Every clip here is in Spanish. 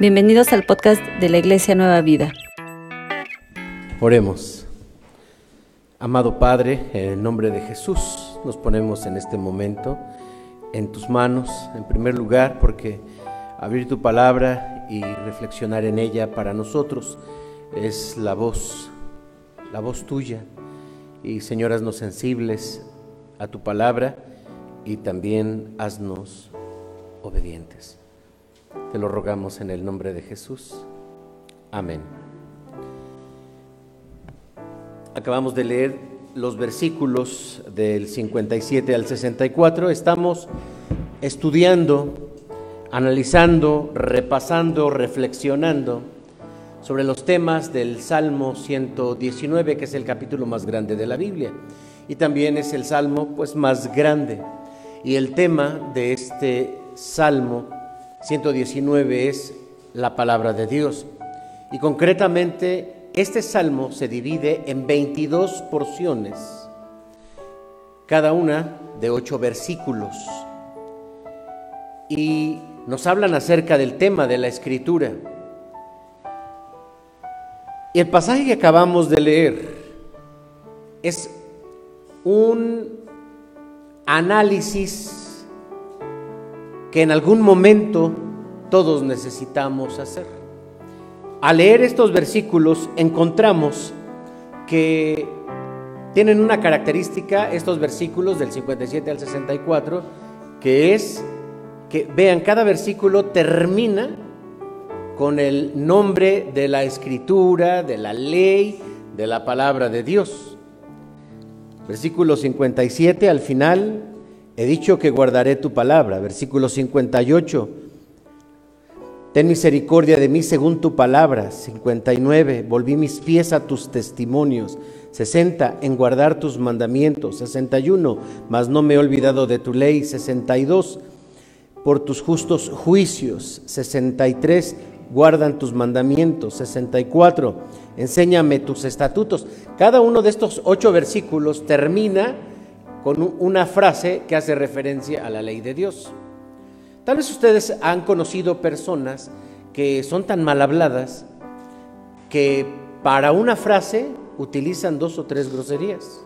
Bienvenidos al podcast de la Iglesia Nueva Vida. Oremos. Amado Padre, en el nombre de Jesús nos ponemos en este momento en tus manos, en primer lugar, porque abrir tu palabra y reflexionar en ella para nosotros es la voz, la voz tuya. Y Señor, haznos sensibles a tu palabra y también haznos obedientes. Te lo rogamos en el nombre de Jesús. Amén. Acabamos de leer los versículos del 57 al 64. Estamos estudiando, analizando, repasando, reflexionando sobre los temas del Salmo 119, que es el capítulo más grande de la Biblia. Y también es el salmo pues más grande. Y el tema de este salmo 119 es la palabra de Dios. Y concretamente este salmo se divide en 22 porciones, cada una de ocho versículos. Y nos hablan acerca del tema de la escritura. Y el pasaje que acabamos de leer es un análisis que en algún momento todos necesitamos hacer. Al leer estos versículos encontramos que tienen una característica, estos versículos del 57 al 64, que es que, vean, cada versículo termina con el nombre de la escritura, de la ley, de la palabra de Dios. Versículo 57 al final He dicho que guardaré tu palabra. Versículo 58. Ten misericordia de mí según tu palabra. 59. Volví mis pies a tus testimonios. 60. En guardar tus mandamientos. 61. Mas no me he olvidado de tu ley. 62. Por tus justos juicios. 63. Guardan tus mandamientos. 64. Enséñame tus estatutos. Cada uno de estos ocho versículos termina con una frase que hace referencia a la ley de Dios. Tal vez ustedes han conocido personas que son tan mal habladas que para una frase utilizan dos o tres groserías.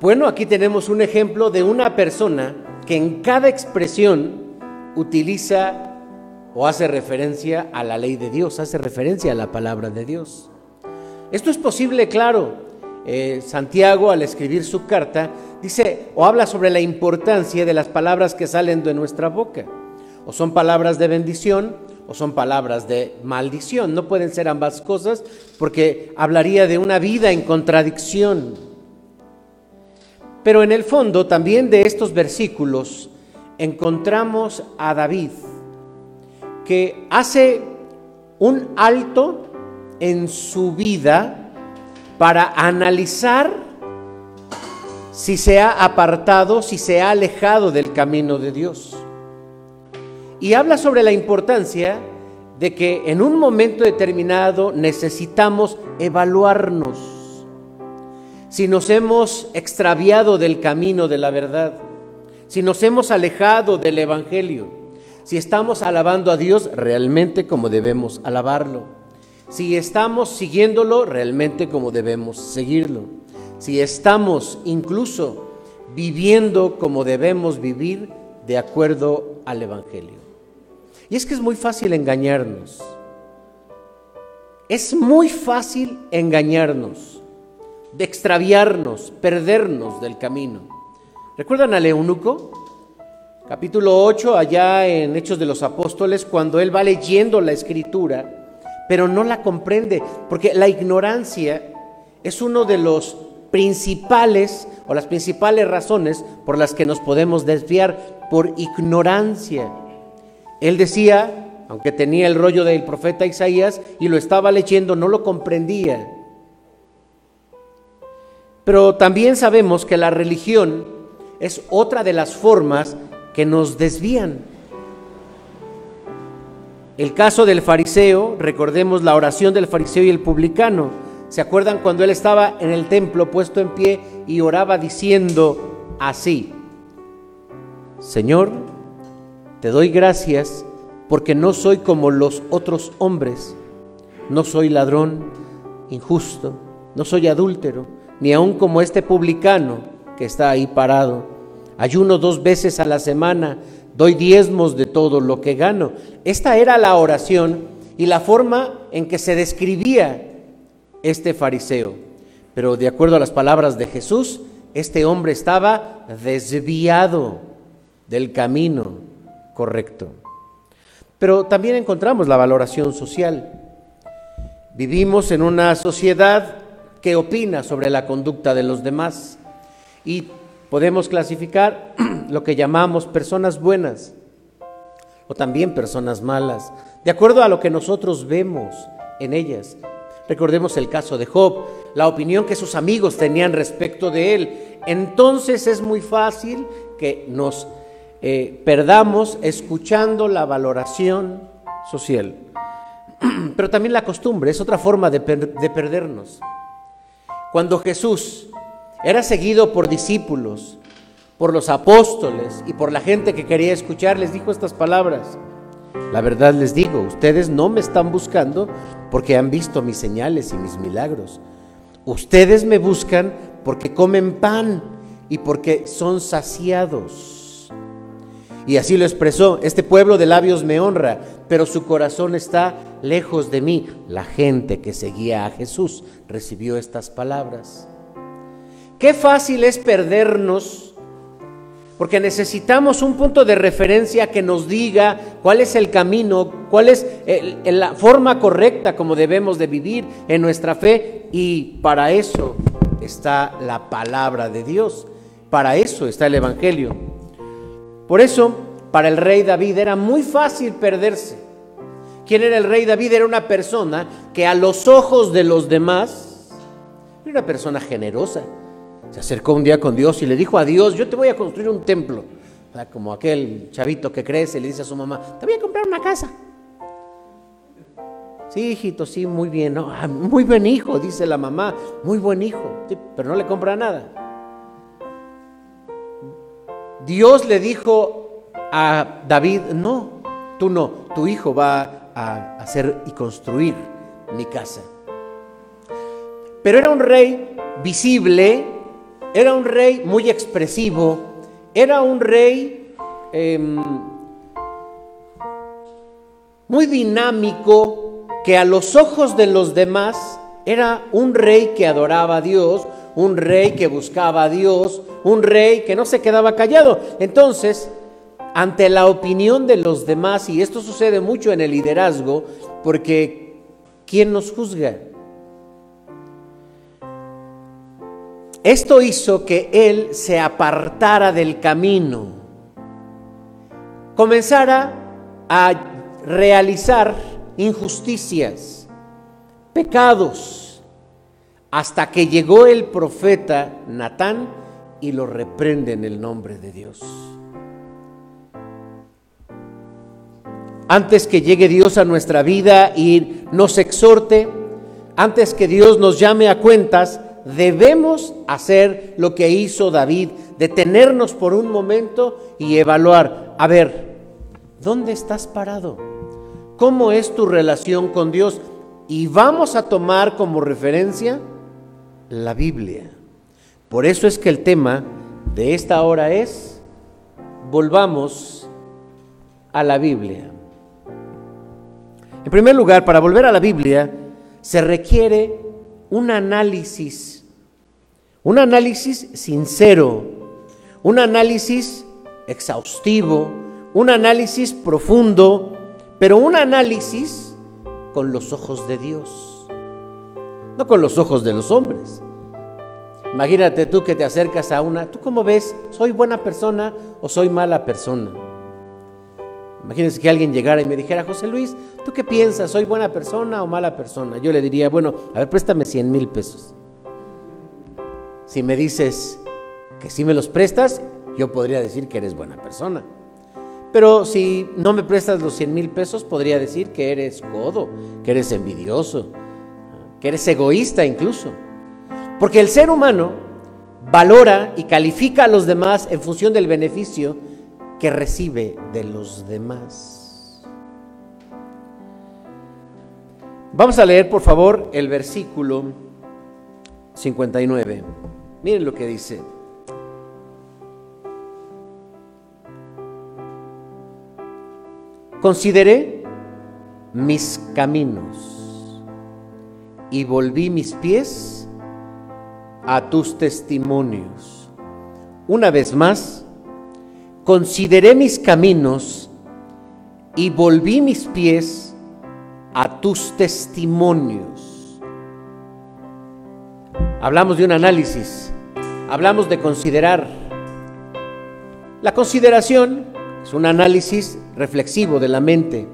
Bueno, aquí tenemos un ejemplo de una persona que en cada expresión utiliza o hace referencia a la ley de Dios, hace referencia a la palabra de Dios. Esto es posible, claro, eh, Santiago al escribir su carta dice o habla sobre la importancia de las palabras que salen de nuestra boca. O son palabras de bendición o son palabras de maldición. No pueden ser ambas cosas porque hablaría de una vida en contradicción. Pero en el fondo también de estos versículos encontramos a David que hace un alto en su vida para analizar si se ha apartado, si se ha alejado del camino de Dios. Y habla sobre la importancia de que en un momento determinado necesitamos evaluarnos si nos hemos extraviado del camino de la verdad, si nos hemos alejado del Evangelio, si estamos alabando a Dios realmente como debemos alabarlo si estamos siguiéndolo realmente como debemos seguirlo, si estamos incluso viviendo como debemos vivir de acuerdo al Evangelio. Y es que es muy fácil engañarnos. Es muy fácil engañarnos, de extraviarnos, perdernos del camino. ¿Recuerdan al eunuco? Capítulo 8, allá en Hechos de los Apóstoles, cuando él va leyendo la escritura pero no la comprende, porque la ignorancia es uno de los principales o las principales razones por las que nos podemos desviar por ignorancia. Él decía, aunque tenía el rollo del profeta Isaías y lo estaba leyendo, no lo comprendía. Pero también sabemos que la religión es otra de las formas que nos desvían. El caso del fariseo, recordemos la oración del fariseo y el publicano. ¿Se acuerdan cuando él estaba en el templo puesto en pie y oraba diciendo así, Señor, te doy gracias porque no soy como los otros hombres, no soy ladrón, injusto, no soy adúltero, ni aun como este publicano que está ahí parado. Ayuno dos veces a la semana, doy diezmos de todo lo que gano. Esta era la oración y la forma en que se describía este fariseo. Pero de acuerdo a las palabras de Jesús, este hombre estaba desviado del camino correcto. Pero también encontramos la valoración social. Vivimos en una sociedad que opina sobre la conducta de los demás y podemos clasificar lo que llamamos personas buenas o también personas malas, de acuerdo a lo que nosotros vemos en ellas. Recordemos el caso de Job, la opinión que sus amigos tenían respecto de él. Entonces es muy fácil que nos eh, perdamos escuchando la valoración social. Pero también la costumbre es otra forma de, de perdernos. Cuando Jesús era seguido por discípulos, por los apóstoles y por la gente que quería escuchar, les dijo estas palabras. La verdad les digo, ustedes no me están buscando porque han visto mis señales y mis milagros. Ustedes me buscan porque comen pan y porque son saciados. Y así lo expresó, este pueblo de labios me honra, pero su corazón está lejos de mí. La gente que seguía a Jesús recibió estas palabras. Qué fácil es perdernos porque necesitamos un punto de referencia que nos diga cuál es el camino, cuál es la forma correcta como debemos de vivir en nuestra fe y para eso está la palabra de Dios, para eso está el Evangelio. Por eso, para el rey David era muy fácil perderse. ¿Quién era el rey David? Era una persona que a los ojos de los demás era una persona generosa se acercó un día con Dios y le dijo a Dios, yo te voy a construir un templo. Como aquel chavito que crece le dice a su mamá, te voy a comprar una casa. Sí, hijito, sí, muy bien. Ah, muy buen hijo, dice la mamá, muy buen hijo, pero no le compra nada. Dios le dijo a David, no, tú no, tu hijo va a hacer y construir mi casa. Pero era un rey visible, era un rey muy expresivo, era un rey em, muy dinámico, que a los ojos de los demás era un rey que adoraba a Dios, un rey que buscaba a Dios, un rey que no se quedaba callado. Entonces, ante la opinión de los demás, y esto sucede mucho en el liderazgo, porque ¿quién nos juzga? Esto hizo que él se apartara del camino, comenzara a realizar injusticias, pecados, hasta que llegó el profeta Natán y lo reprende en el nombre de Dios. Antes que llegue Dios a nuestra vida y nos exhorte, antes que Dios nos llame a cuentas, debemos hacer lo que hizo David, detenernos por un momento y evaluar, a ver, ¿dónde estás parado? ¿Cómo es tu relación con Dios? Y vamos a tomar como referencia la Biblia. Por eso es que el tema de esta hora es, volvamos a la Biblia. En primer lugar, para volver a la Biblia, se requiere un análisis un análisis sincero, un análisis exhaustivo, un análisis profundo, pero un análisis con los ojos de Dios, no con los ojos de los hombres. Imagínate tú que te acercas a una, ¿tú cómo ves? ¿Soy buena persona o soy mala persona? Imagínense que alguien llegara y me dijera, José Luis, ¿tú qué piensas? ¿Soy buena persona o mala persona? Yo le diría, bueno, a ver, préstame 100 mil pesos. Si me dices que si me los prestas, yo podría decir que eres buena persona. Pero si no me prestas los 100 mil pesos, podría decir que eres codo, que eres envidioso, que eres egoísta incluso. Porque el ser humano valora y califica a los demás en función del beneficio que recibe de los demás. Vamos a leer, por favor, el versículo 59. Miren lo que dice. Consideré mis caminos y volví mis pies a tus testimonios. Una vez más, consideré mis caminos y volví mis pies a tus testimonios. Hablamos de un análisis, hablamos de considerar. La consideración es un análisis reflexivo de la mente.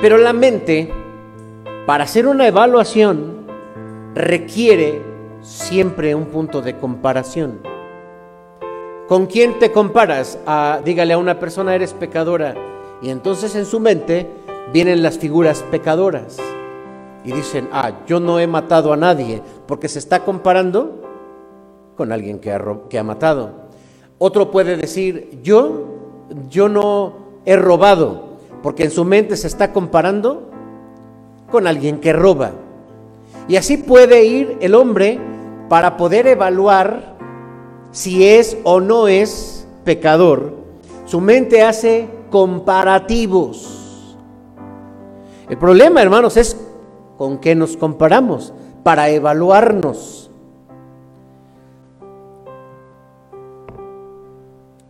Pero la mente, para hacer una evaluación, requiere siempre un punto de comparación. ¿Con quién te comparas? Ah, dígale a una persona, eres pecadora. Y entonces en su mente vienen las figuras pecadoras. Y dicen, ah, yo no he matado a nadie, porque se está comparando con alguien que ha, matado. Otro puede decir, yo yo no he robado, porque en su mente se está comparando con alguien que roba. Y así puede ir el hombre para poder evaluar si es o no es pecador. Su mente hace comparativos. El problema, hermanos, es con qué nos comparamos para evaluarnos.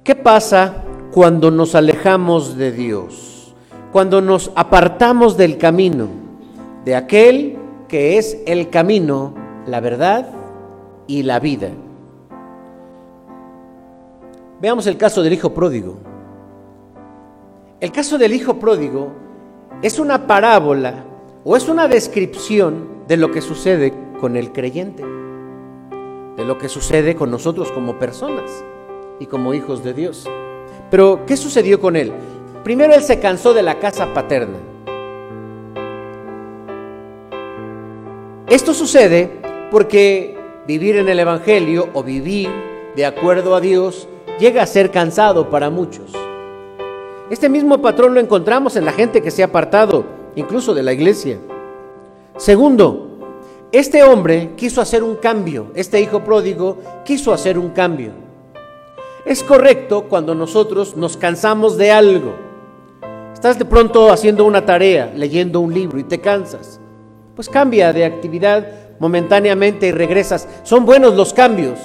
¿Qué pasa cuando nos alejamos de Dios, cuando nos apartamos del camino, de aquel que es el camino, la verdad y la vida. Veamos el caso del hijo pródigo. El caso del hijo pródigo es una parábola o es una descripción de lo que sucede con el creyente, de lo que sucede con nosotros como personas y como hijos de Dios. Pero, ¿qué sucedió con él? Primero él se cansó de la casa paterna. Esto sucede porque vivir en el Evangelio o vivir de acuerdo a Dios llega a ser cansado para muchos. Este mismo patrón lo encontramos en la gente que se ha apartado, incluso de la iglesia. Segundo, este hombre quiso hacer un cambio, este hijo pródigo quiso hacer un cambio. Es correcto cuando nosotros nos cansamos de algo. Estás de pronto haciendo una tarea, leyendo un libro y te cansas. Pues cambia de actividad momentáneamente y regresas. Son buenos los cambios.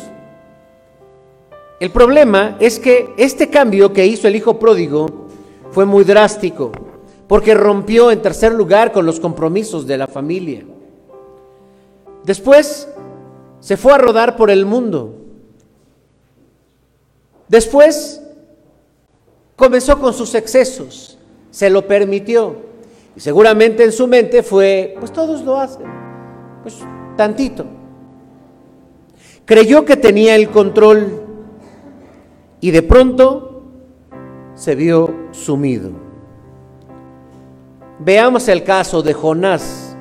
El problema es que este cambio que hizo el hijo pródigo fue muy drástico, porque rompió en tercer lugar con los compromisos de la familia. Después se fue a rodar por el mundo Después comenzó con sus excesos, se lo permitió. Y seguramente en su mente fue, pues todos lo hacen, pues tantito. Creyó que tenía el control y de pronto se vio sumido. Veamos el caso de Jonás.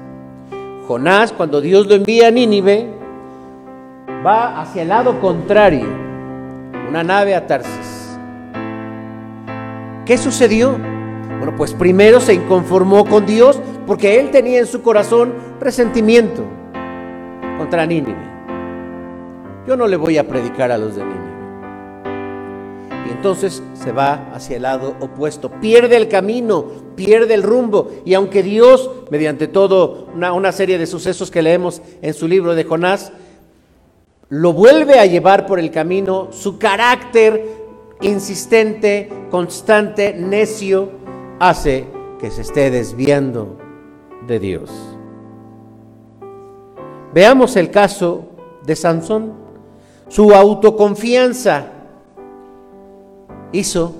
Jonás, cuando Dios lo envía a Nínive, va hacia el lado contrario una nave a Tarsis. ¿Qué sucedió? Bueno, pues primero se inconformó con Dios porque él tenía en su corazón resentimiento contra Nínive. Yo no le voy a predicar a los de Nínive. Y entonces se va hacia el lado opuesto, pierde el camino, pierde el rumbo. Y aunque Dios, mediante todo una, una serie de sucesos que leemos en su libro de Jonás, lo vuelve a llevar por el camino, su carácter insistente, constante, necio, hace que se esté desviando de Dios. Veamos el caso de Sansón. Su autoconfianza hizo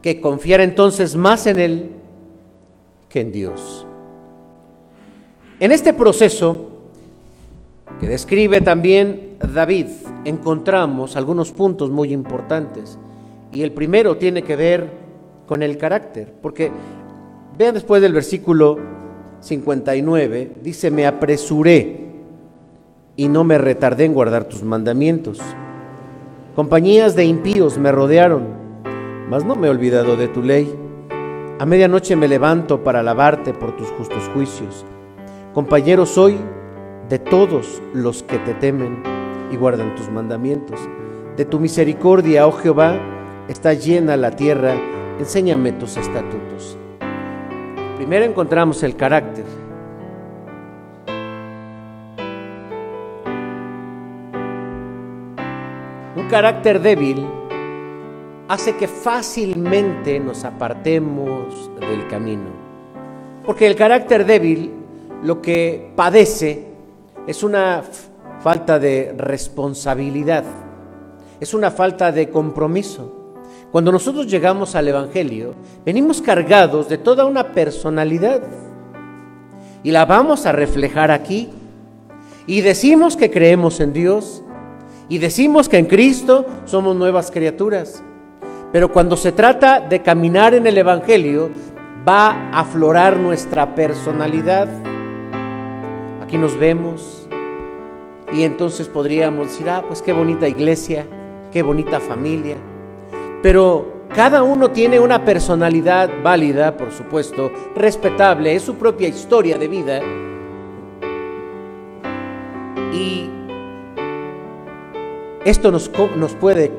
que confiara entonces más en él que en Dios. En este proceso, que describe también David, encontramos algunos puntos muy importantes. Y el primero tiene que ver con el carácter, porque vean después del versículo 59, dice, me apresuré y no me retardé en guardar tus mandamientos. Compañías de impíos me rodearon, mas no me he olvidado de tu ley. A medianoche me levanto para alabarte por tus justos juicios. Compañero soy de todos los que te temen y guardan tus mandamientos. De tu misericordia, oh Jehová, está llena la tierra, enséñame tus estatutos. Primero encontramos el carácter. Un carácter débil hace que fácilmente nos apartemos del camino. Porque el carácter débil lo que padece es una falta de responsabilidad, es una falta de compromiso. Cuando nosotros llegamos al Evangelio, venimos cargados de toda una personalidad y la vamos a reflejar aquí. Y decimos que creemos en Dios y decimos que en Cristo somos nuevas criaturas. Pero cuando se trata de caminar en el Evangelio, va a aflorar nuestra personalidad. Aquí nos vemos y entonces podríamos decir, ah, pues qué bonita iglesia, qué bonita familia. Pero cada uno tiene una personalidad válida, por supuesto, respetable, es su propia historia de vida. Y esto nos, nos puede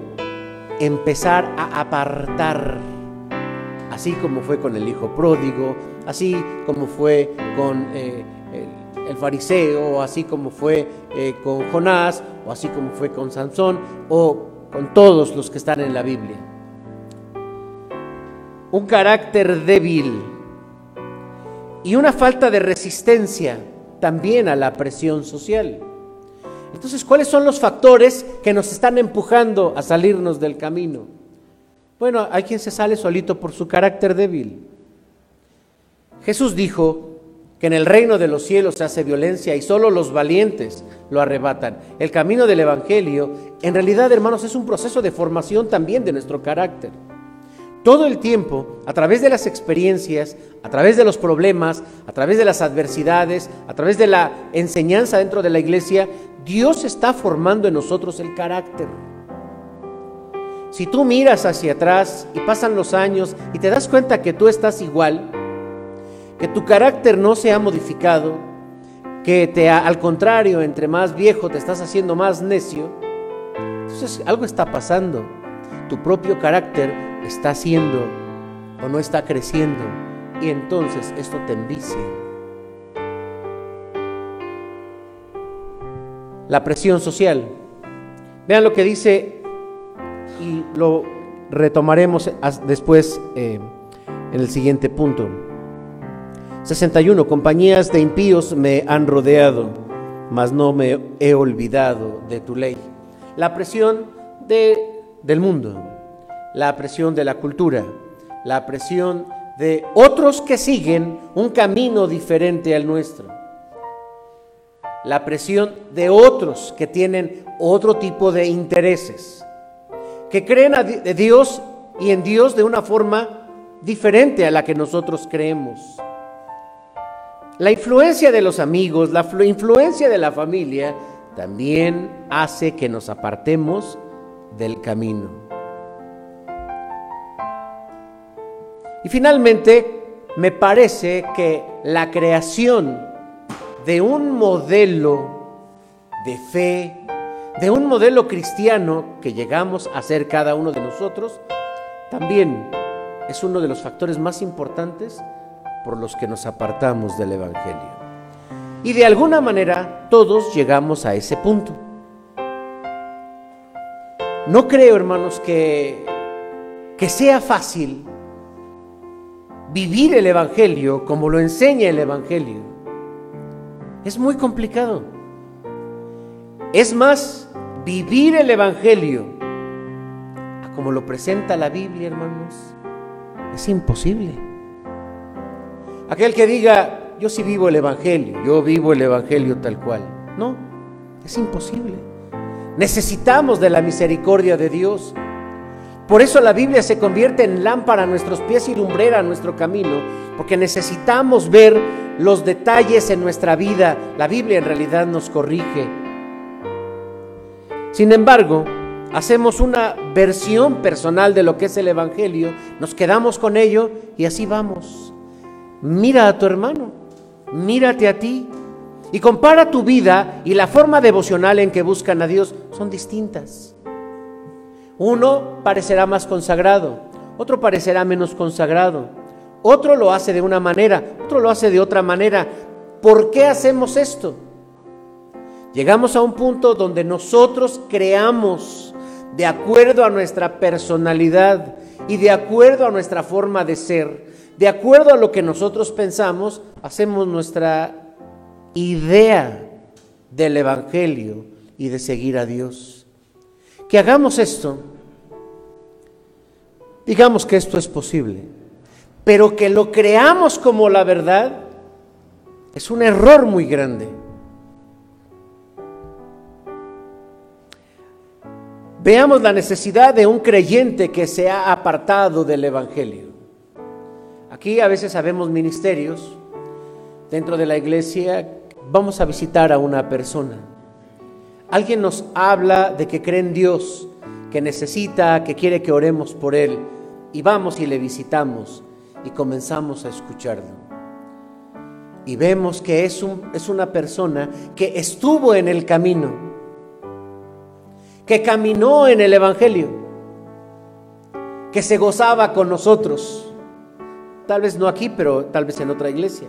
empezar a apartar, así como fue con el hijo pródigo, así como fue con eh, el, fariseo, así como fue eh, con Jonás, o así como fue con Sansón, o con todos los que están en la Biblia. Un carácter débil y una falta de resistencia también a la presión social. Entonces, ¿cuáles son los factores que nos están empujando a salirnos del camino? Bueno, hay quien se sale solito por su carácter débil. Jesús dijo que en el reino de los cielos se hace violencia y solo los valientes lo arrebatan. El camino del Evangelio, en realidad, hermanos, es un proceso de formación también de nuestro carácter. Todo el tiempo, a través de las experiencias, a través de los problemas, a través de las adversidades, a través de la enseñanza dentro de la iglesia, Dios está formando en nosotros el carácter. Si tú miras hacia atrás y pasan los años y te das cuenta que tú estás igual, que tu carácter no se ha modificado, que te al contrario, entre más viejo te estás haciendo más necio, entonces algo está pasando. Tu propio carácter está haciendo o no está creciendo y entonces esto te envicia. La presión social. Vean lo que dice y lo retomaremos después eh, en el siguiente punto. 61. Compañías de impíos me han rodeado, mas no me he olvidado de tu ley. La presión de, del mundo, la presión de la cultura, la presión de otros que siguen un camino diferente al nuestro, la presión de otros que tienen otro tipo de intereses, que creen a Dios y en Dios de una forma diferente a la que nosotros creemos. La influencia de los amigos, la influencia de la familia, también hace que nos apartemos del camino. Y finalmente, me parece que la creación de un modelo de fe, de un modelo cristiano que llegamos a ser cada uno de nosotros, también es uno de los factores más importantes por los que nos apartamos del Evangelio. Y de alguna manera todos llegamos a ese punto. No creo, hermanos, que, que sea fácil vivir el Evangelio como lo enseña el Evangelio. Es muy complicado. Es más, vivir el Evangelio como lo presenta la Biblia, hermanos, es imposible. Aquel que diga, yo sí vivo el Evangelio, yo vivo el Evangelio tal cual. No, es imposible. Necesitamos de la misericordia de Dios. Por eso la Biblia se convierte en lámpara a nuestros pies y lumbrera a nuestro camino, porque necesitamos ver los detalles en nuestra vida. La Biblia en realidad nos corrige. Sin embargo, hacemos una versión personal de lo que es el Evangelio, nos quedamos con ello y así vamos. Mira a tu hermano, mírate a ti y compara tu vida y la forma devocional en que buscan a Dios son distintas. Uno parecerá más consagrado, otro parecerá menos consagrado, otro lo hace de una manera, otro lo hace de otra manera. ¿Por qué hacemos esto? Llegamos a un punto donde nosotros creamos de acuerdo a nuestra personalidad y de acuerdo a nuestra forma de ser, de acuerdo a lo que nosotros pensamos, hacemos nuestra idea del Evangelio y de seguir a Dios. Que hagamos esto, digamos que esto es posible, pero que lo creamos como la verdad, es un error muy grande. Veamos la necesidad de un creyente que se ha apartado del Evangelio. Aquí a veces sabemos ministerios dentro de la iglesia, vamos a visitar a una persona. Alguien nos habla de que cree en Dios, que necesita, que quiere que oremos por él, y vamos y le visitamos y comenzamos a escucharlo. Y vemos que es, un, es una persona que estuvo en el camino que caminó en el Evangelio, que se gozaba con nosotros. Tal vez no aquí, pero tal vez en otra iglesia.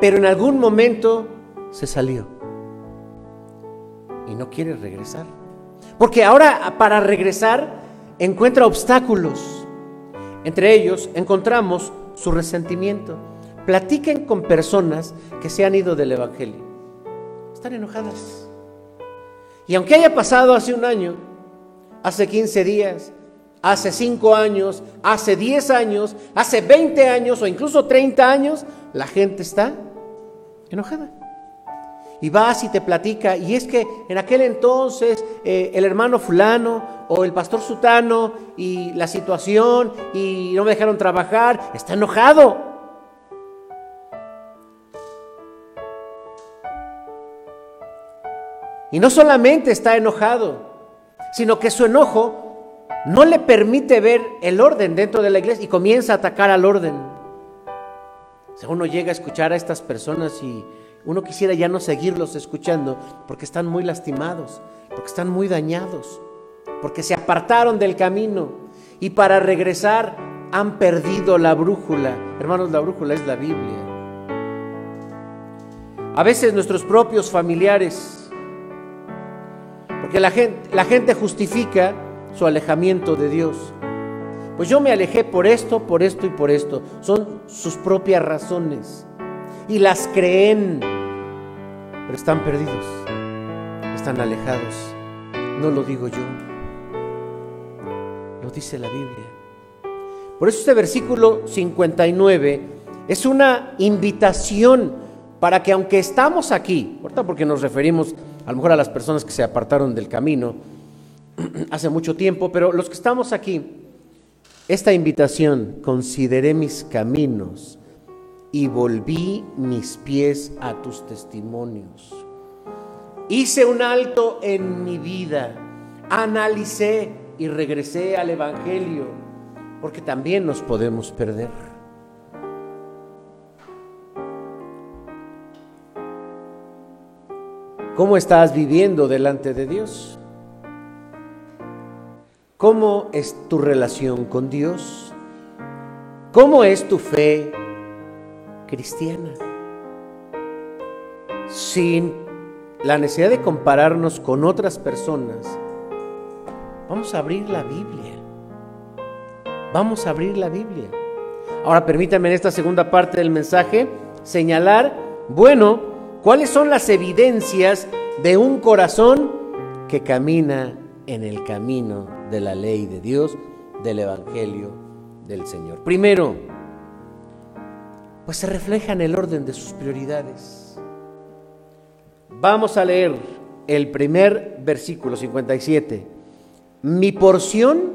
Pero en algún momento se salió y no quiere regresar. Porque ahora para regresar encuentra obstáculos. Entre ellos encontramos su resentimiento. Platiquen con personas que se han ido del Evangelio. Están enojadas. Y aunque haya pasado hace un año, hace 15 días, hace 5 años, hace 10 años, hace 20 años o incluso 30 años, la gente está enojada. Y vas y te platica, y es que en aquel entonces eh, el hermano fulano o el pastor sutano y la situación y no me dejaron trabajar, está enojado. Y no solamente está enojado, sino que su enojo no le permite ver el orden dentro de la iglesia y comienza a atacar al orden. O uno llega a escuchar a estas personas y uno quisiera ya no seguirlos escuchando porque están muy lastimados, porque están muy dañados, porque se apartaron del camino y para regresar han perdido la brújula. Hermanos, la brújula es la Biblia. A veces nuestros propios familiares porque la gente, la gente justifica su alejamiento de Dios. Pues yo me alejé por esto, por esto y por esto. Son sus propias razones. Y las creen, pero están perdidos, están alejados. No lo digo yo, lo dice la Biblia. Por eso este versículo 59 es una invitación para que aunque estamos aquí, porque nos referimos a lo mejor a las personas que se apartaron del camino hace mucho tiempo, pero los que estamos aquí, esta invitación, consideré mis caminos y volví mis pies a tus testimonios. Hice un alto en mi vida, analicé y regresé al Evangelio, porque también nos podemos perder. ¿Cómo estás viviendo delante de Dios? ¿Cómo es tu relación con Dios? ¿Cómo es tu fe cristiana? Sin la necesidad de compararnos con otras personas, vamos a abrir la Biblia. Vamos a abrir la Biblia. Ahora permítanme en esta segunda parte del mensaje señalar, bueno, ¿Cuáles son las evidencias de un corazón que camina en el camino de la ley de Dios, del Evangelio del Señor? Primero, pues se refleja en el orden de sus prioridades. Vamos a leer el primer versículo 57. Mi porción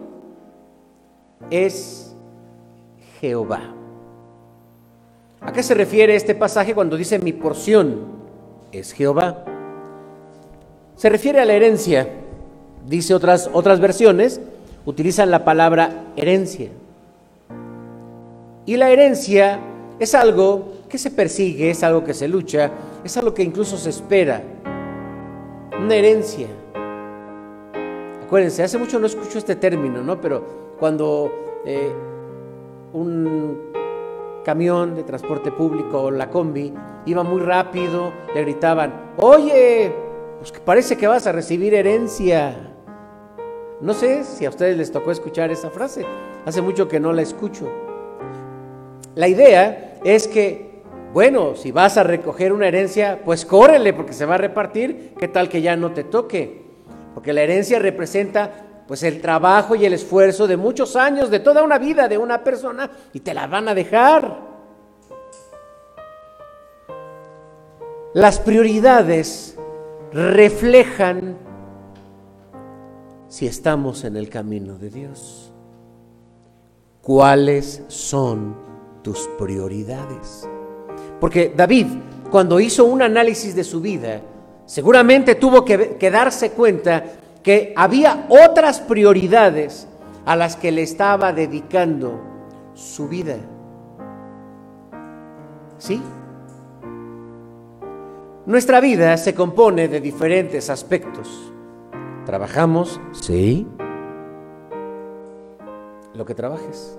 es Jehová. ¿A qué se refiere este pasaje cuando dice mi porción es Jehová? Se refiere a la herencia. Dice otras, otras versiones, utilizan la palabra herencia. Y la herencia es algo que se persigue, es algo que se lucha, es algo que incluso se espera. Una herencia. Acuérdense, hace mucho no escucho este término, ¿no? Pero cuando eh, un camión de transporte público o la combi iba muy rápido, le gritaban, oye, pues que parece que vas a recibir herencia. No sé si a ustedes les tocó escuchar esa frase, hace mucho que no la escucho. La idea es que, bueno, si vas a recoger una herencia, pues córrele porque se va a repartir, ¿qué tal que ya no te toque? Porque la herencia representa pues el trabajo y el esfuerzo de muchos años, de toda una vida de una persona y te la van a dejar. Las prioridades reflejan si estamos en el camino de Dios. ¿Cuáles son tus prioridades? Porque David, cuando hizo un análisis de su vida, seguramente tuvo que, darse cuenta que había otras prioridades a las que le estaba dedicando su vida. ¿Sí? Nuestra vida se compone de diferentes aspectos. ¿Trabajamos? Sí. Lo que trabajes.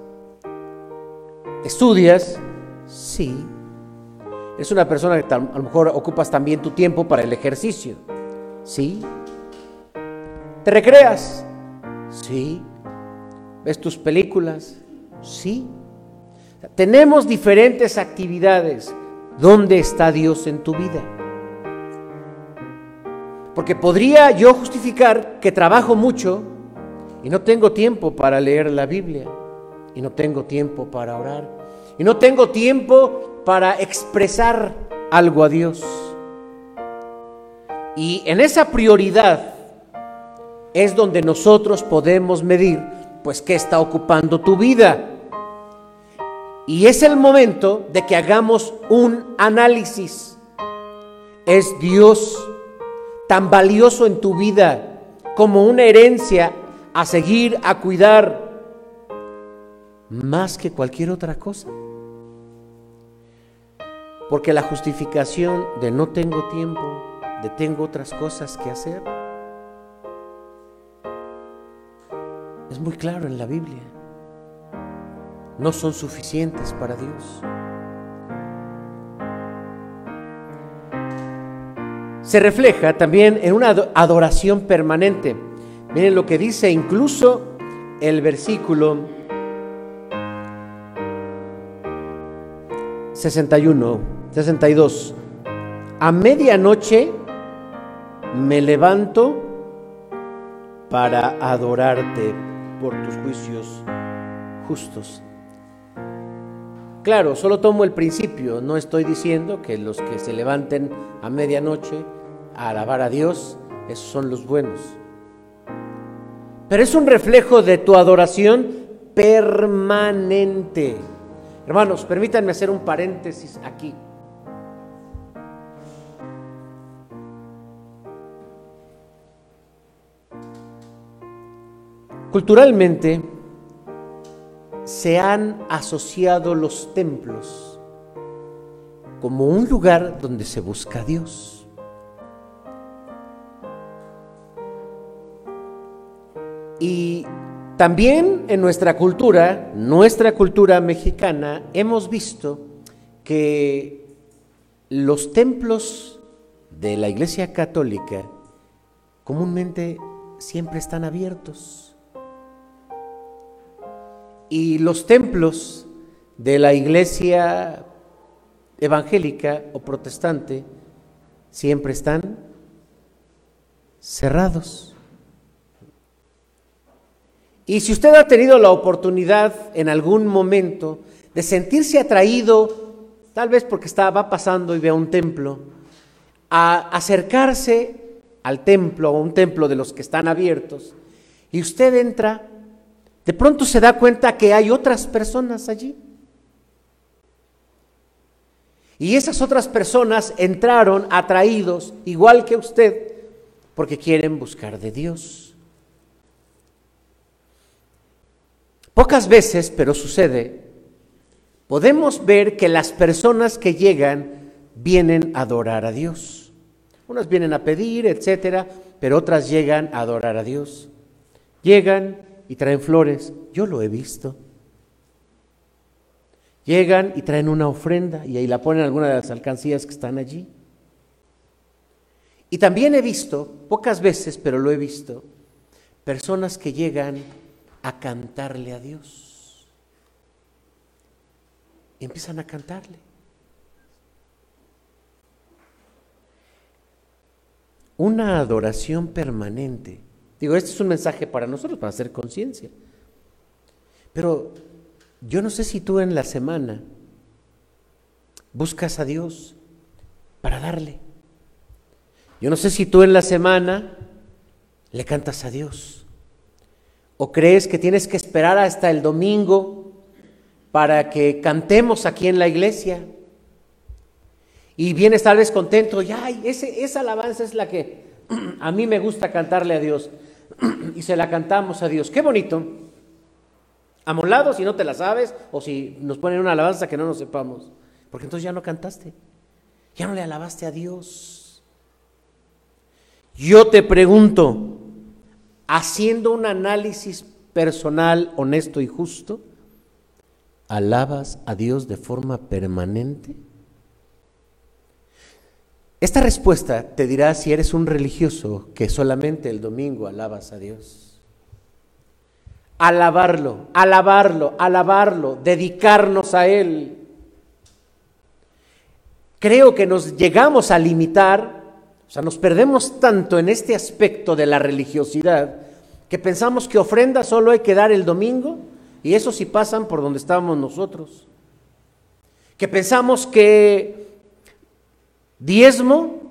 ¿Estudias? Sí. Es una persona que a lo mejor ocupas también tu tiempo para el ejercicio. Sí. ¿Te recreas? Sí. ¿Ves tus películas? Sí. Tenemos diferentes actividades. ¿Dónde está Dios en tu vida? Porque podría yo justificar que trabajo mucho y no tengo tiempo para leer la Biblia, y no tengo tiempo para orar, y no tengo tiempo para expresar algo a Dios. Y en esa prioridad es donde nosotros podemos medir, pues, qué está ocupando tu vida. Y es el momento de que hagamos un análisis. ¿Es Dios tan valioso en tu vida como una herencia a seguir, a cuidar, más que cualquier otra cosa? Porque la justificación de no tengo tiempo, de tengo otras cosas que hacer, Es muy claro en la Biblia. No son suficientes para Dios. Se refleja también en una adoración permanente. Miren lo que dice incluso el versículo 61, 62. A medianoche me levanto para adorarte por tus juicios justos. Claro, solo tomo el principio, no estoy diciendo que los que se levanten a medianoche a alabar a Dios, esos son los buenos. Pero es un reflejo de tu adoración permanente. Hermanos, permítanme hacer un paréntesis aquí. Culturalmente se han asociado los templos como un lugar donde se busca a Dios. Y también en nuestra cultura, nuestra cultura mexicana, hemos visto que los templos de la Iglesia Católica comúnmente siempre están abiertos. Y los templos de la iglesia evangélica o protestante siempre están cerrados. Y si usted ha tenido la oportunidad en algún momento de sentirse atraído, tal vez porque estaba pasando y ve un templo, a acercarse al templo o un templo de los que están abiertos, y usted entra de pronto se da cuenta que hay otras personas allí. Y esas otras personas entraron atraídos, igual que usted, porque quieren buscar de Dios. Pocas veces, pero sucede, podemos ver que las personas que llegan vienen a adorar a Dios. Unas vienen a pedir, etcétera, pero otras llegan a adorar a Dios. Llegan y traen flores, yo lo he visto. Llegan y traen una ofrenda y ahí la ponen alguna de las alcancías que están allí. Y también he visto, pocas veces, pero lo he visto, personas que llegan a cantarle a Dios. Y empiezan a cantarle. Una adoración permanente. Digo, este es un mensaje para nosotros, para hacer conciencia. Pero yo no sé si tú en la semana buscas a Dios para darle. Yo no sé si tú en la semana le cantas a Dios. ¿O crees que tienes que esperar hasta el domingo para que cantemos aquí en la iglesia? Y vienes tal vez contento, y ay, ese, esa alabanza es la que a mí me gusta cantarle a Dios. y se la cantamos a Dios. Qué bonito. Amolado si no te la sabes o si nos ponen una alabanza que no nos sepamos. Porque entonces ya no cantaste. Ya no le alabaste a Dios. Yo te pregunto, haciendo un análisis personal, honesto y justo, ¿alabas a Dios de forma permanente? Esta respuesta te dirá si eres un religioso que solamente el domingo alabas a Dios. Alabarlo, alabarlo, alabarlo, dedicarnos a Él. Creo que nos llegamos a limitar, o sea, nos perdemos tanto en este aspecto de la religiosidad que pensamos que ofrenda solo hay que dar el domingo y eso sí pasan por donde estábamos nosotros. Que pensamos que Diezmo,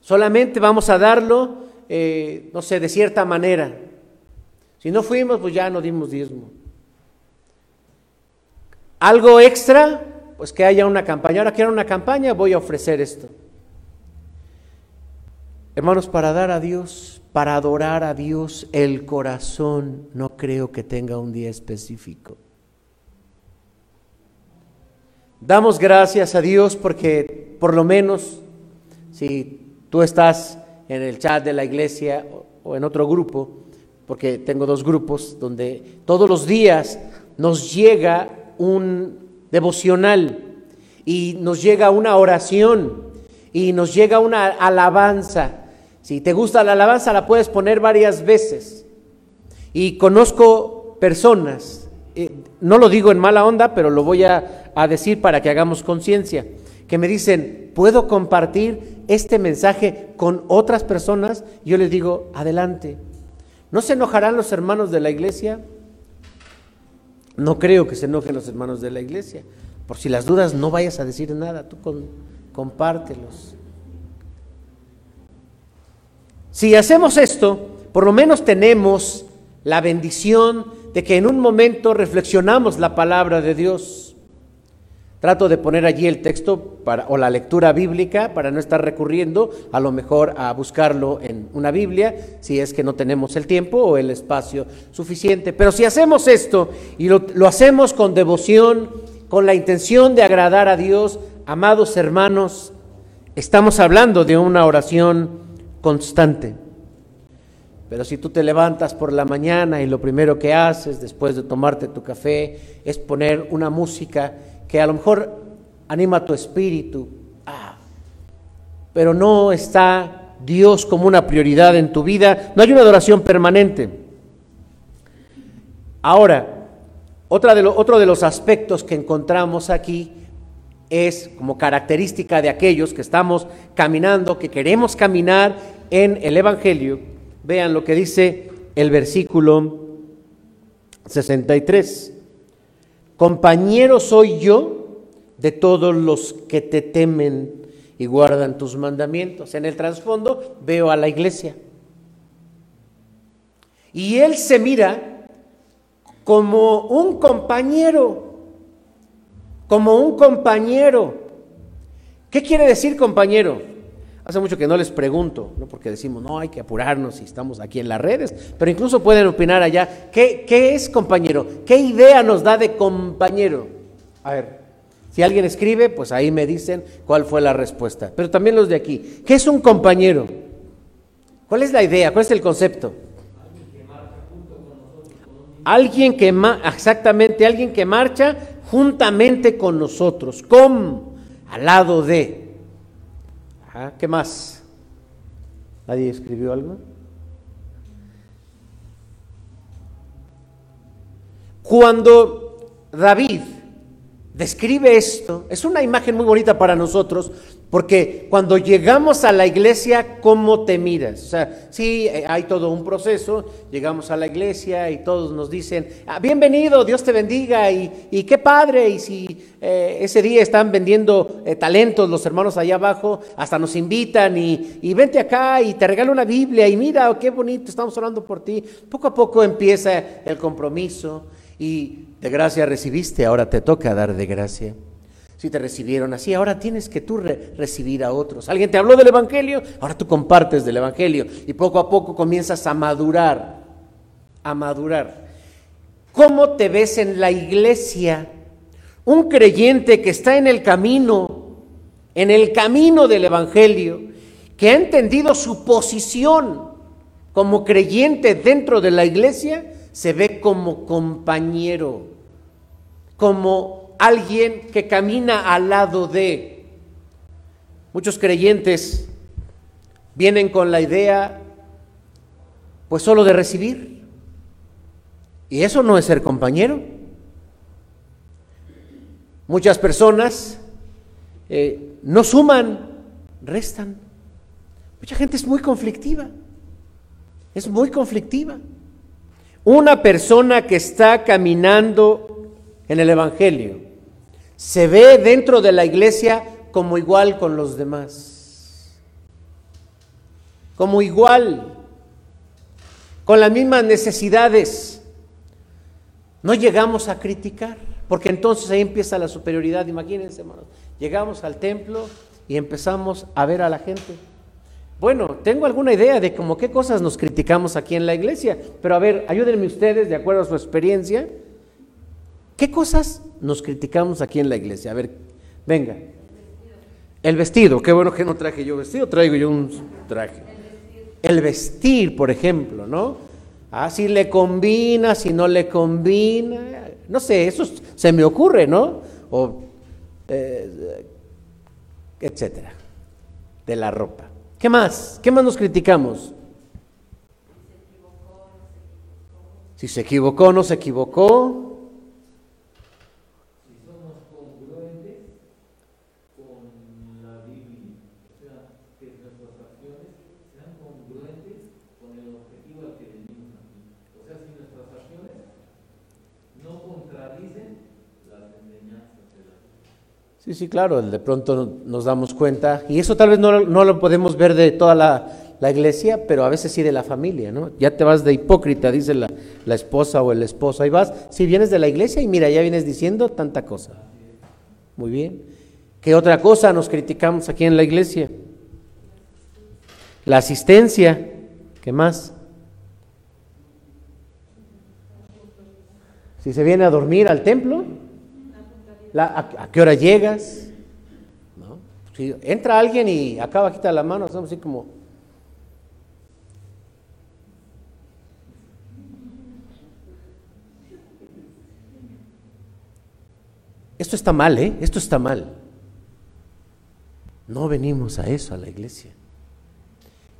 solamente vamos a darlo, eh, no sé, de cierta manera. Si no fuimos, pues ya no dimos diezmo. Algo extra, pues que haya una campaña. Ahora quiero una campaña, voy a ofrecer esto. Hermanos, para dar a Dios, para adorar a Dios, el corazón no creo que tenga un día específico. Damos gracias a Dios porque por lo menos si tú estás en el chat de la iglesia o en otro grupo, porque tengo dos grupos donde todos los días nos llega un devocional y nos llega una oración y nos llega una alabanza. Si te gusta la alabanza la puedes poner varias veces. Y conozco personas, eh, no lo digo en mala onda, pero lo voy a a decir para que hagamos conciencia, que me dicen, ¿puedo compartir este mensaje con otras personas? Yo les digo, adelante. ¿No se enojarán los hermanos de la iglesia? No creo que se enojen los hermanos de la iglesia. Por si las dudas, no vayas a decir nada, tú compártelos. Si hacemos esto, por lo menos tenemos la bendición de que en un momento reflexionamos la palabra de Dios. Trato de poner allí el texto para, o la lectura bíblica para no estar recurriendo a lo mejor a buscarlo en una Biblia, si es que no tenemos el tiempo o el espacio suficiente. Pero si hacemos esto y lo, lo hacemos con devoción, con la intención de agradar a Dios, amados hermanos, estamos hablando de una oración constante. Pero si tú te levantas por la mañana y lo primero que haces después de tomarte tu café es poner una música, que a lo mejor anima tu espíritu, ah, pero no está Dios como una prioridad en tu vida, no hay una adoración permanente. Ahora, otro de los aspectos que encontramos aquí es como característica de aquellos que estamos caminando, que queremos caminar en el Evangelio. Vean lo que dice el versículo 63. Compañero soy yo de todos los que te temen y guardan tus mandamientos. En el trasfondo veo a la iglesia. Y él se mira como un compañero, como un compañero. ¿Qué quiere decir compañero? Hace mucho que no les pregunto, ¿no? porque decimos, no, hay que apurarnos y estamos aquí en las redes, pero incluso pueden opinar allá. ¿Qué, qué es compañero? ¿Qué idea nos da de compañero? A ver, si alguien escribe, pues ahí me dicen cuál fue la respuesta. Pero también los de aquí. ¿Qué es un compañero? ¿Cuál es la idea? ¿Cuál es el concepto? Alguien que exactamente, alguien que marcha juntamente con nosotros, con, al lado de. ¿Qué más? ¿Nadie escribió algo? Cuando David describe esto, es una imagen muy bonita para nosotros, porque cuando llegamos a la iglesia, ¿cómo te miras? O sea, sí, eh, hay todo un proceso, llegamos a la iglesia y todos nos dicen, ah, bienvenido, Dios te bendiga, y, qué padre, y si eh, ese día están vendiendo eh, talentos los hermanos allá abajo, hasta nos invitan y, y, vente acá y te regalo una Biblia y mira, qué bonito, estamos orando por ti. Poco a poco empieza el compromiso y de gracia recibiste, ahora te toca dar de gracia si te recibieron así, ahora tienes que tú recibir a otros. Alguien te habló del Evangelio, ahora tú compartes del Evangelio y poco a poco comienzas a madurar, a madurar. ¿Cómo te ves en la iglesia? Un creyente que está en el camino, en el camino del Evangelio, que ha entendido su posición como creyente dentro de la iglesia, se ve como compañero, como alguien que camina al lado de. Muchos creyentes vienen con la idea, pues solo de recibir. Y eso no es ser compañero. Muchas personas eh, no suman, restan. Mucha gente es muy conflictiva. Es muy conflictiva. Una persona que está caminando en el Evangelio se ve dentro de la iglesia como igual con los demás. Como igual, con las mismas necesidades. No llegamos a criticar, porque entonces ahí empieza la superioridad. Imagínense, hermanos, llegamos al templo y empezamos a ver a la gente. Bueno, tengo alguna idea de cómo qué cosas nos criticamos aquí en la iglesia, pero a ver, ayúdenme ustedes de acuerdo a su experiencia ¿Qué cosas nos criticamos aquí en la iglesia? A ver, venga. El vestido, qué bueno que no traje yo vestido, traigo yo un traje. El vestir, por ejemplo, ¿no? Ah, si le combina, si no le combina, no sé, eso se me ocurre, ¿no? O, eh, etcétera, de la ropa. ¿Qué más? ¿Qué más nos criticamos? Si se equivocó, no se equivocó. Sí, sí, claro, de pronto nos damos cuenta, y eso tal vez no, lo podemos ver de toda la, iglesia, pero a veces sí de la familia, ¿no? Ya te vas de hipócrita, dice la, la esposa o el esposo, ahí vas, si vienes de la iglesia y mira, ya vienes diciendo tanta cosa. Muy bien. ¿Qué otra cosa nos criticamos aquí en la iglesia? La asistencia, ¿qué más? Si se viene a dormir al templo, a, qué hora llegas? Si entra alguien y acaba de quitar la mano, estamos así como... Esto está mal, ¿eh? Esto está mal. No venimos a eso, a la iglesia.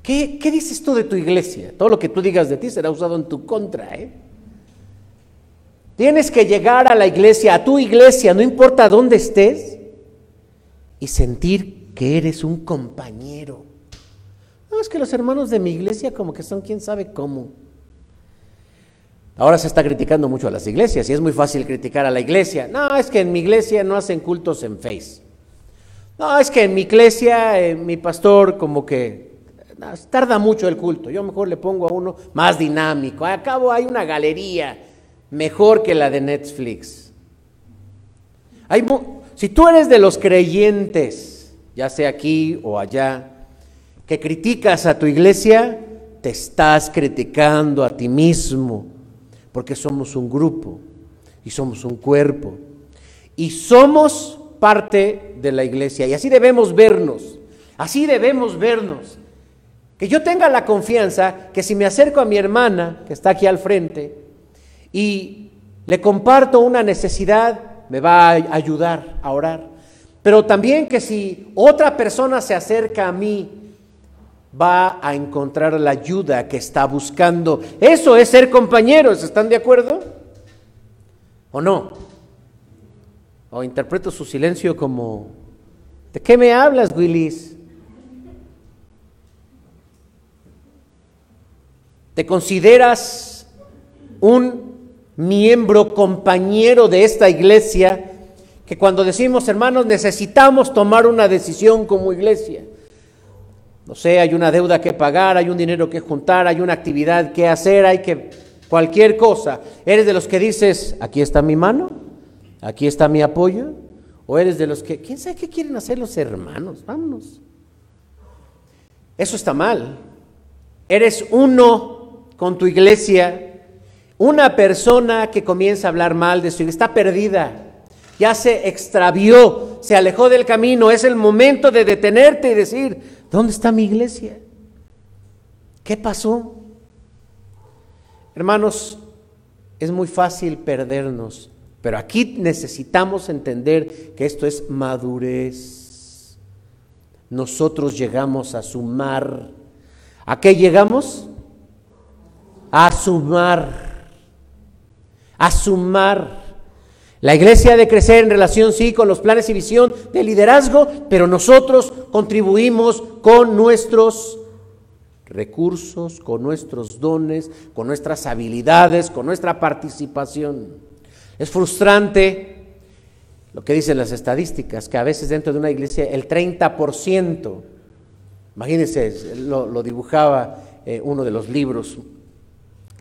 ¿Qué, ¿Qué, dices tú de tu iglesia? Todo lo que tú digas de ti será usado en tu contra, ¿eh? Tienes que llegar a la iglesia, a tu iglesia, no importa dónde estés, y sentir que eres un compañero. No, es que los hermanos de mi iglesia como que son quién sabe cómo. Ahora se está criticando mucho a las iglesias y es muy fácil criticar a la iglesia. No, es que en mi iglesia no hacen cultos en Face. No, es que en mi iglesia eh, mi pastor como que tarda mucho el culto. Yo mejor le pongo a uno más dinámico. Al cabo hay una galería mejor que la de Netflix. Si tú eres de los creyentes, ya sea aquí o allá, que criticas a tu iglesia, te estás criticando a ti mismo, porque somos un grupo y somos un cuerpo. Y somos parte de la iglesia y así debemos vernos, así debemos vernos. Que yo tenga la confianza que si me acerco a mi hermana, que está aquí al frente, y le comparto una necesidad, me va a ayudar a orar. Pero también que si otra persona se acerca a mí, va a encontrar la ayuda que está buscando. Eso es ser compañeros, ¿están de acuerdo? ¿O no? O interpreto su silencio como, ¿de qué me hablas, Willis? ¿Te consideras un miembro compañero de esta iglesia? Que cuando decimos, hermanos, necesitamos tomar una decisión como iglesia. No sé, hay una deuda que pagar, hay un dinero que juntar, hay una actividad que hacer, hay que cualquier cosa. ¿Eres de los que dices, aquí está mi mano? ¿Aquí está mi apoyo? ¿O eres de los que, quién sabe qué quieren hacer los hermanos? Vámonos. Eso está mal. Eres uno con tu iglesia. Una persona que comienza a hablar mal de su iglesia está perdida. Ya se extravió, se alejó del camino. Es el momento de detenerte y decir, ¿Dónde está mi iglesia? ¿Qué pasó? Hermanos, es muy fácil perdernos, pero aquí necesitamos entender que esto es madurez. Nosotros llegamos a sumar. ¿A qué llegamos? A sumar. A sumar. La iglesia ha de crecer en relación, sí, con los planes y visión de liderazgo, pero nosotros contribuimos con nuestros recursos, con nuestros dones, con nuestras habilidades, con nuestra participación. Es frustrante lo que dicen las estadísticas, que a veces dentro de una iglesia el 30%, imagínense, lo, dibujaba eh, uno de los libros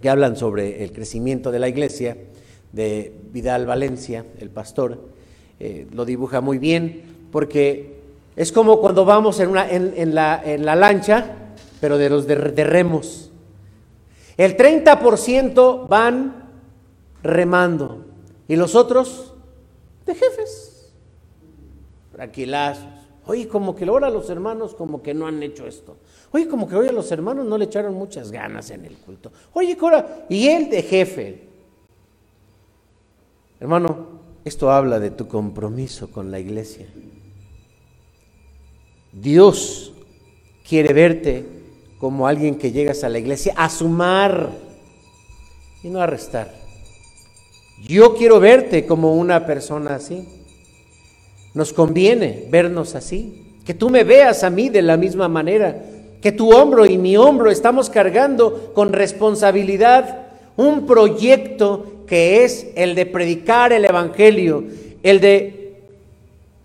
que hablan sobre el crecimiento de la iglesia, de Vidal Valencia, el pastor, eh, lo dibuja muy bien, porque es como cuando vamos en, la, lancha, pero de los de, remos. El 30% van remando y los otros de jefes, tranquilazos. Oye, como que ahora los hermanos como que no han hecho esto. Oye, como que hoy a los hermanos no le echaron muchas ganas en el culto. Oye, Cora, y él de jefe, Hermano, esto habla de tu compromiso con la iglesia. Dios quiere verte como alguien que llegas a la iglesia a sumar y no a restar. Yo quiero verte como una persona así. Nos conviene vernos así. Que tú me veas a mí de la misma manera. Que tu hombro y mi hombro estamos cargando con responsabilidad un proyecto que es el de predicar el Evangelio, el de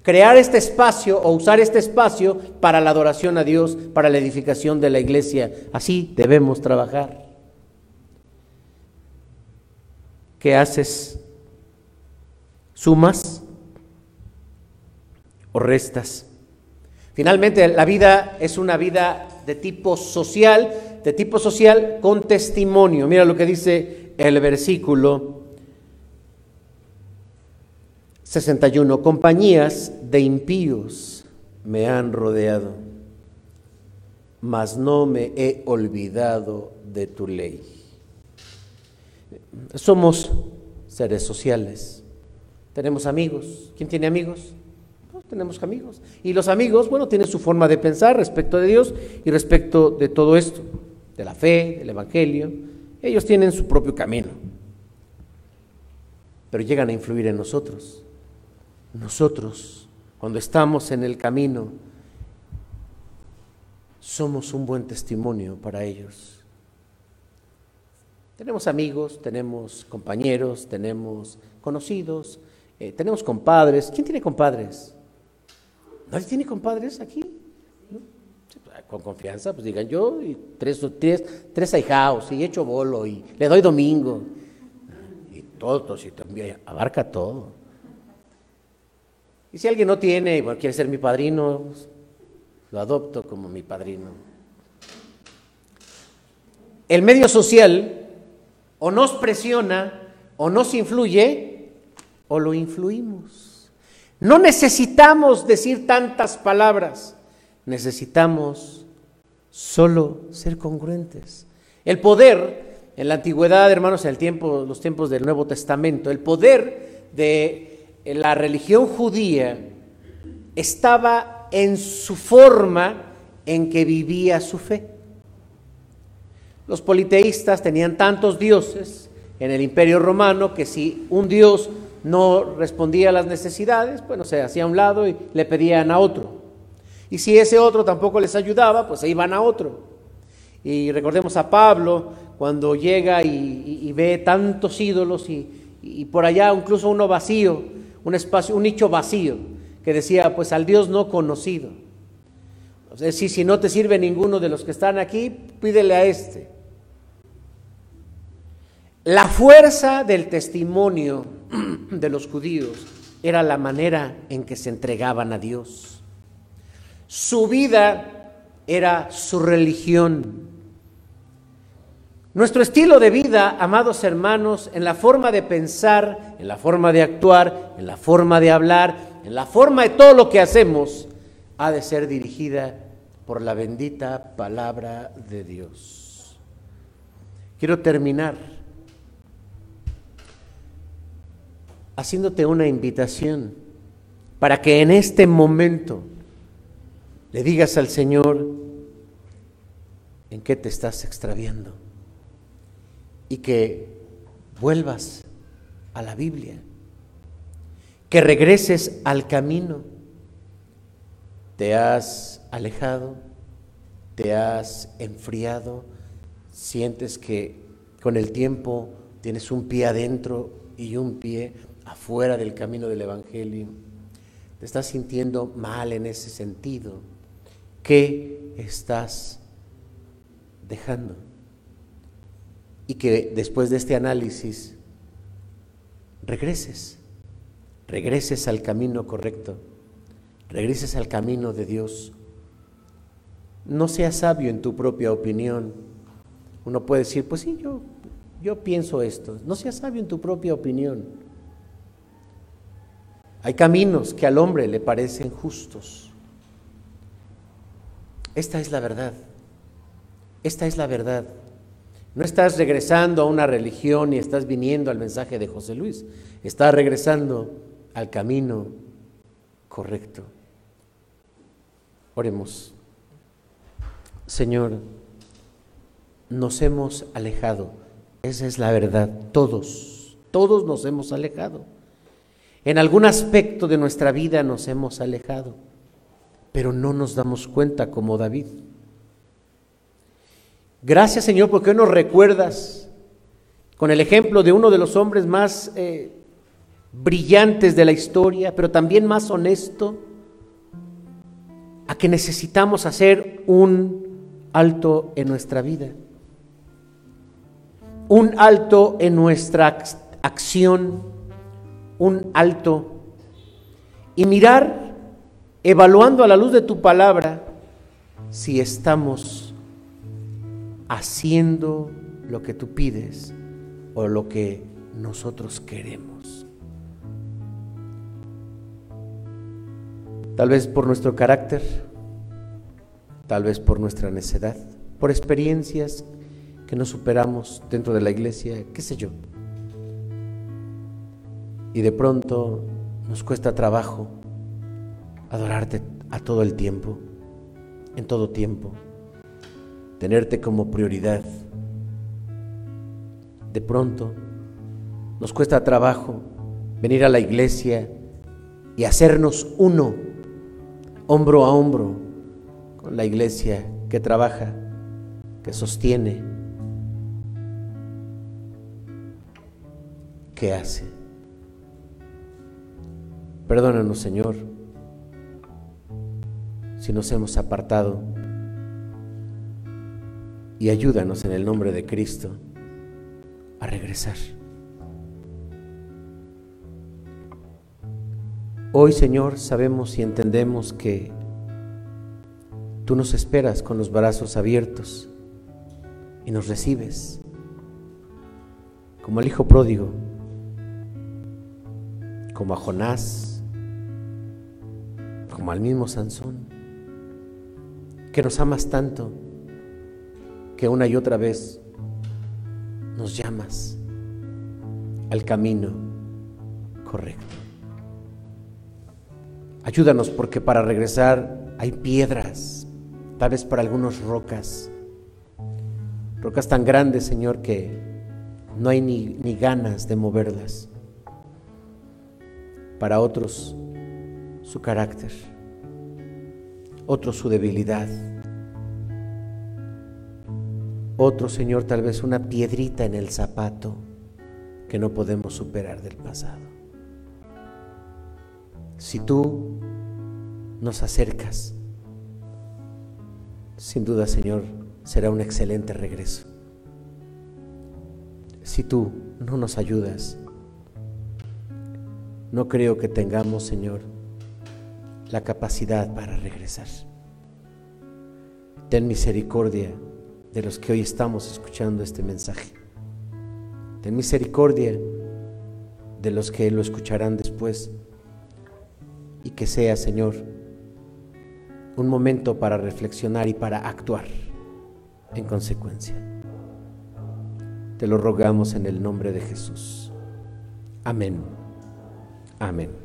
crear este espacio o usar este espacio para la adoración a Dios, para la edificación de la iglesia. Así debemos trabajar. ¿Qué haces? ¿Sumas o restas? Finalmente, la vida es una vida de tipo social, de tipo social con testimonio. Mira lo que dice el versículo 61. Compañías de impíos me han rodeado, mas no me he olvidado de tu ley. Somos seres sociales. Tenemos amigos. ¿Quién tiene amigos? Pues tenemos amigos. Y los amigos, bueno, tienen su forma de pensar respecto de Dios y respecto de todo esto, de la fe, del Evangelio. Ellos tienen su propio camino, pero llegan a influir en nosotros. Nosotros, cuando estamos en el camino, somos un buen testimonio para ellos. Tenemos amigos, tenemos compañeros, tenemos conocidos, eh, tenemos compadres. ¿Quién tiene compadres? ¿Nadie tiene compadres aquí? Pues, con confianza, pues digan yo y tres, tres, tres ahijados y hecho bolo y le doy domingo. Y todo, y también abarca todo. Y si alguien no tiene, quiere ser mi padrino, lo adopto como mi padrino. El medio social o nos presiona o nos influye o lo influimos. No necesitamos decir tantas palabras, necesitamos solo ser congruentes. El poder en la antigüedad, hermanos, en el tiempo, los tiempos del Nuevo Testamento, el poder de la religión judía estaba en su forma en que vivía su fe. Los politeístas tenían tantos dioses en el imperio romano que si un dios no respondía a las necesidades, bueno, se hacía a un lado y le pedían a otro. Y si ese otro tampoco les ayudaba, pues se iban a otro. Y recordemos a Pablo cuando llega y, ve tantos ídolos y, y, por allá incluso uno vacío, un espacio, un nicho vacío, que decía, pues al Dios no conocido. Sea, si, si no te sirve ninguno de los que están aquí, pídele a este. La fuerza del testimonio de los judíos era la manera en que se entregaban a Dios. Su vida era su religión. Nuestro estilo de vida, amados hermanos, en la forma de pensar, en la forma de actuar, en la forma de hablar, en la forma de todo lo que hacemos, ha de ser dirigida por la bendita palabra de Dios. Quiero terminar haciéndote una invitación para que en este momento le digas al Señor en qué te estás extraviando y que vuelvas a la Biblia, que regreses al camino. Te has alejado, te has enfriado, sientes que con el tiempo tienes un pie adentro y un pie afuera del camino del Evangelio, te estás sintiendo mal en ese sentido, ¿qué estás dejando? Y que después de este análisis regreses, regreses al camino correcto, regreses al camino de Dios. No seas sabio en tu propia opinión. Uno puede decir, pues sí, yo, yo pienso esto. No seas sabio en tu propia opinión. Hay caminos que al hombre le parecen justos. Esta es la verdad. Esta es la verdad. No estás regresando a una religión y estás viniendo al mensaje de José Luis. Estás regresando al camino correcto. Oremos. Señor, nos hemos alejado. Esa es la verdad. Todos, todos nos hemos alejado. En algún aspecto de nuestra vida nos hemos alejado, pero no nos damos cuenta como David. Gracias Señor porque hoy nos recuerdas con el ejemplo de uno de los hombres más eh, brillantes de la historia, pero también más honesto, a que necesitamos hacer un alto en nuestra vida, un alto en nuestra acción un alto y mirar, evaluando a la luz de tu palabra, si estamos haciendo lo que tú pides o lo que nosotros queremos. Tal vez por nuestro carácter, tal vez por nuestra necedad, por experiencias que no superamos dentro de la iglesia, qué sé yo y de pronto nos cuesta trabajo adorarte a todo el tiempo, en todo tiempo, tenerte como prioridad. De pronto nos cuesta trabajo venir a la iglesia y hacernos uno, hombro a hombro, con la iglesia que trabaja, que sostiene, que hace. Perdónanos, Señor, si nos hemos apartado y ayúdanos en el nombre de Cristo a regresar. Hoy, Señor, sabemos y entendemos que Tú nos esperas con los brazos abiertos y nos recibes como el hijo pródigo, como a Jonás, como al mismo Sansón, que nos amas tanto que una y otra vez nos llamas al camino correcto. Ayúdanos porque para regresar hay piedras, tal vez para algunos rocas, rocas tan grandes, Señor, que no hay ni, ni ganas de moverlas. Para otros, su carácter, otros su debilidad, otro, Señor, tal vez una piedrita en el zapato que no podemos superar del pasado. Si tú nos acercas, sin duda, Señor, será un excelente regreso. Si tú no nos ayudas, no creo que tengamos, Señor, la capacidad para regresar. Ten misericordia de los que hoy estamos escuchando este mensaje. Ten misericordia de los que lo escucharán después y que sea, Señor, un momento para reflexionar y para actuar en consecuencia. Te lo rogamos en el nombre de Jesús. Amén. Amén.